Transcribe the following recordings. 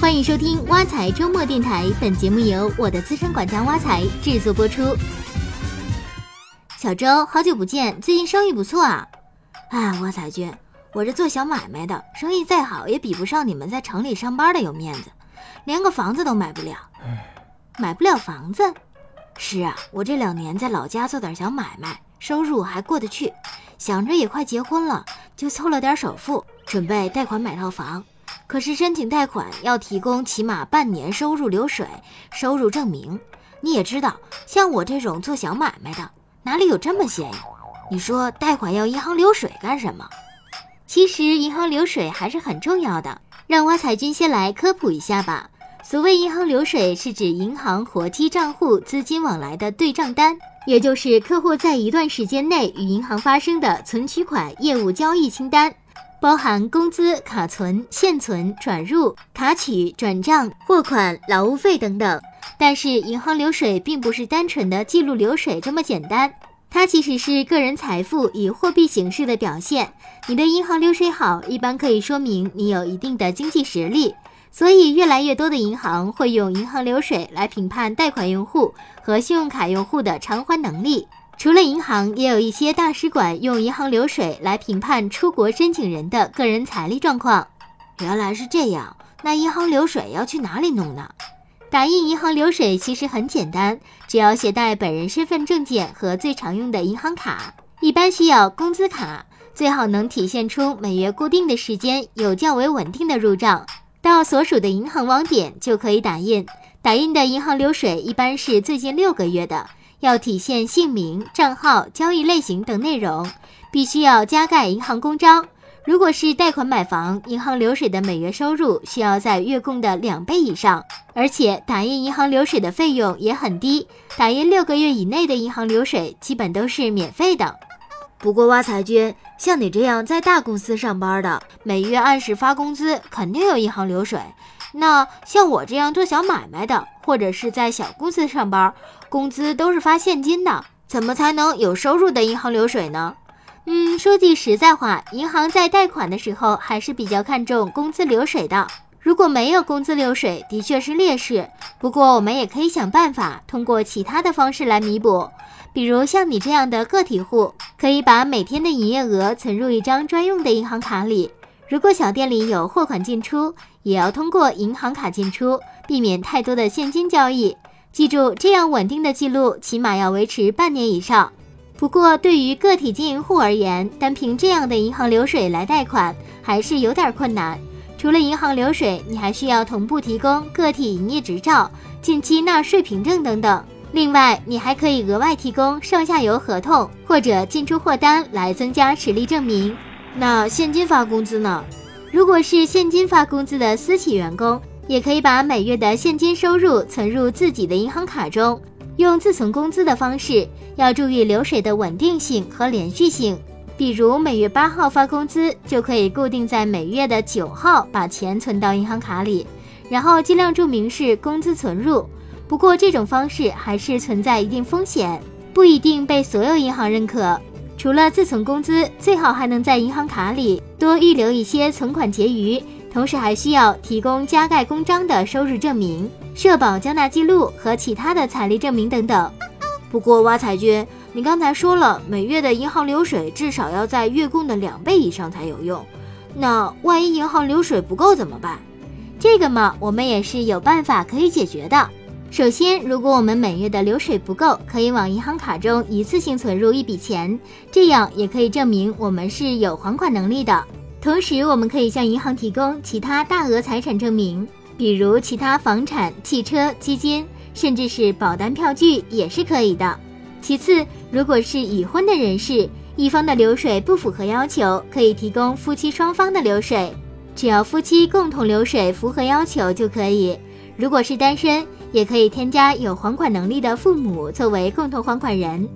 欢迎收听挖财周末电台，本节目由我的资深管家挖财制作播出。小周，好久不见，最近生意不错啊！哎，挖财君，我这做小买卖的，生意再好也比不上你们在城里上班的有面子，连个房子都买不了。买不了房子？是啊，我这两年在老家做点小买卖，收入还过得去，想着也快结婚了，就凑了点首付，准备贷款买套房。可是申请贷款要提供起码半年收入流水收入证明，你也知道，像我这种做小买卖的，哪里有这么闲呀？你说贷款要银行流水干什么？其实银行流水还是很重要的，让挖财君先来科普一下吧。所谓银行流水，是指银行活期账户资金往来的对账单，也就是客户在一段时间内与银行发生的存取款业务交易清单。包含工资、卡存、现存、转入、卡取、转账、货款、劳务费等等。但是，银行流水并不是单纯的记录流水这么简单，它其实是个人财富以货币形式的表现。你的银行流水好，一般可以说明你有一定的经济实力。所以，越来越多的银行会用银行流水来评判贷款用户和信用卡用户的偿还能力。除了银行，也有一些大使馆用银行流水来评判出国申请人的个人财力状况。原来是这样，那银行流水要去哪里弄呢？打印银行流水其实很简单，只要携带本人身份证件和最常用的银行卡，一般需要工资卡，最好能体现出每月固定的时间有较为稳定的入账，到所属的银行网点就可以打印。打印的银行流水一般是最近六个月的。要体现姓名、账号、交易类型等内容，必须要加盖银行公章。如果是贷款买房，银行流水的每月收入需要在月供的两倍以上，而且打印银行流水的费用也很低，打印六个月以内的银行流水基本都是免费的。不过挖财君，像你这样在大公司上班的，每月按时发工资，肯定有银行流水。那像我这样做小买卖的，或者是在小公司上班，工资都是发现金的，怎么才能有收入的银行流水呢？嗯，说句实在话，银行在贷款的时候还是比较看重工资流水的。如果没有工资流水，的确是劣势。不过我们也可以想办法，通过其他的方式来弥补。比如像你这样的个体户，可以把每天的营业额存入一张专用的银行卡里。如果小店里有货款进出，也要通过银行卡进出，避免太多的现金交易。记住，这样稳定的记录起码要维持半年以上。不过，对于个体经营户而言，单凭这样的银行流水来贷款还是有点困难。除了银行流水，你还需要同步提供个体营业执照、近期纳税凭证等等。另外，你还可以额外提供上下游合同或者进出货单来增加实力证明。那现金发工资呢？如果是现金发工资的私企员工，也可以把每月的现金收入存入自己的银行卡中，用自存工资的方式。要注意流水的稳定性和连续性。比如每月八号发工资，就可以固定在每月的九号把钱存到银行卡里，然后尽量注明是工资存入。不过这种方式还是存在一定风险，不一定被所有银行认可。除了自存工资，最好还能在银行卡里多预留一些存款结余，同时还需要提供加盖公章的收入证明、社保缴纳记录和其他的财力证明等等。不过挖财君，你刚才说了，每月的银行流水至少要在月供的两倍以上才有用。那万一银行流水不够怎么办？这个嘛，我们也是有办法可以解决的。首先，如果我们每月的流水不够，可以往银行卡中一次性存入一笔钱，这样也可以证明我们是有还款能力的。同时，我们可以向银行提供其他大额财产证明，比如其他房产、汽车、基金，甚至是保单票据也是可以的。其次，如果是已婚的人士，一方的流水不符合要求，可以提供夫妻双方的流水，只要夫妻共同流水符合要求就可以。如果是单身，也可以添加有还款能力的父母作为共同还款人。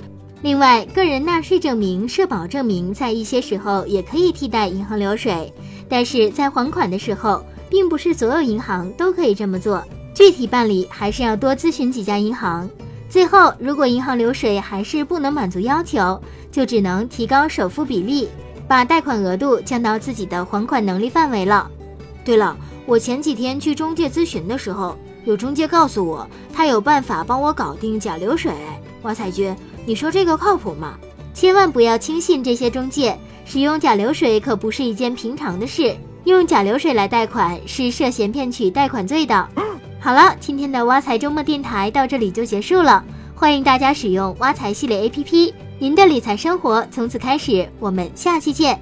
另外，个人纳税证明、社保证明在一些时候也可以替代银行流水，但是在还款的时候，并不是所有银行都可以这么做，具体办理还是要多咨询几家银行。最后，如果银行流水还是不能满足要求，就只能提高首付比例，把贷款额度降到自己的还款能力范围了。对了，我前几天去中介咨询的时候，有中介告诉我，他有办法帮我搞定假流水。挖财君，你说这个靠谱吗？千万不要轻信这些中介，使用假流水可不是一件平常的事。用假流水来贷款是涉嫌骗取贷款罪的。好了，今天的挖财周末电台到这里就结束了。欢迎大家使用挖财系列 APP，您的理财生活从此开始。我们下期见。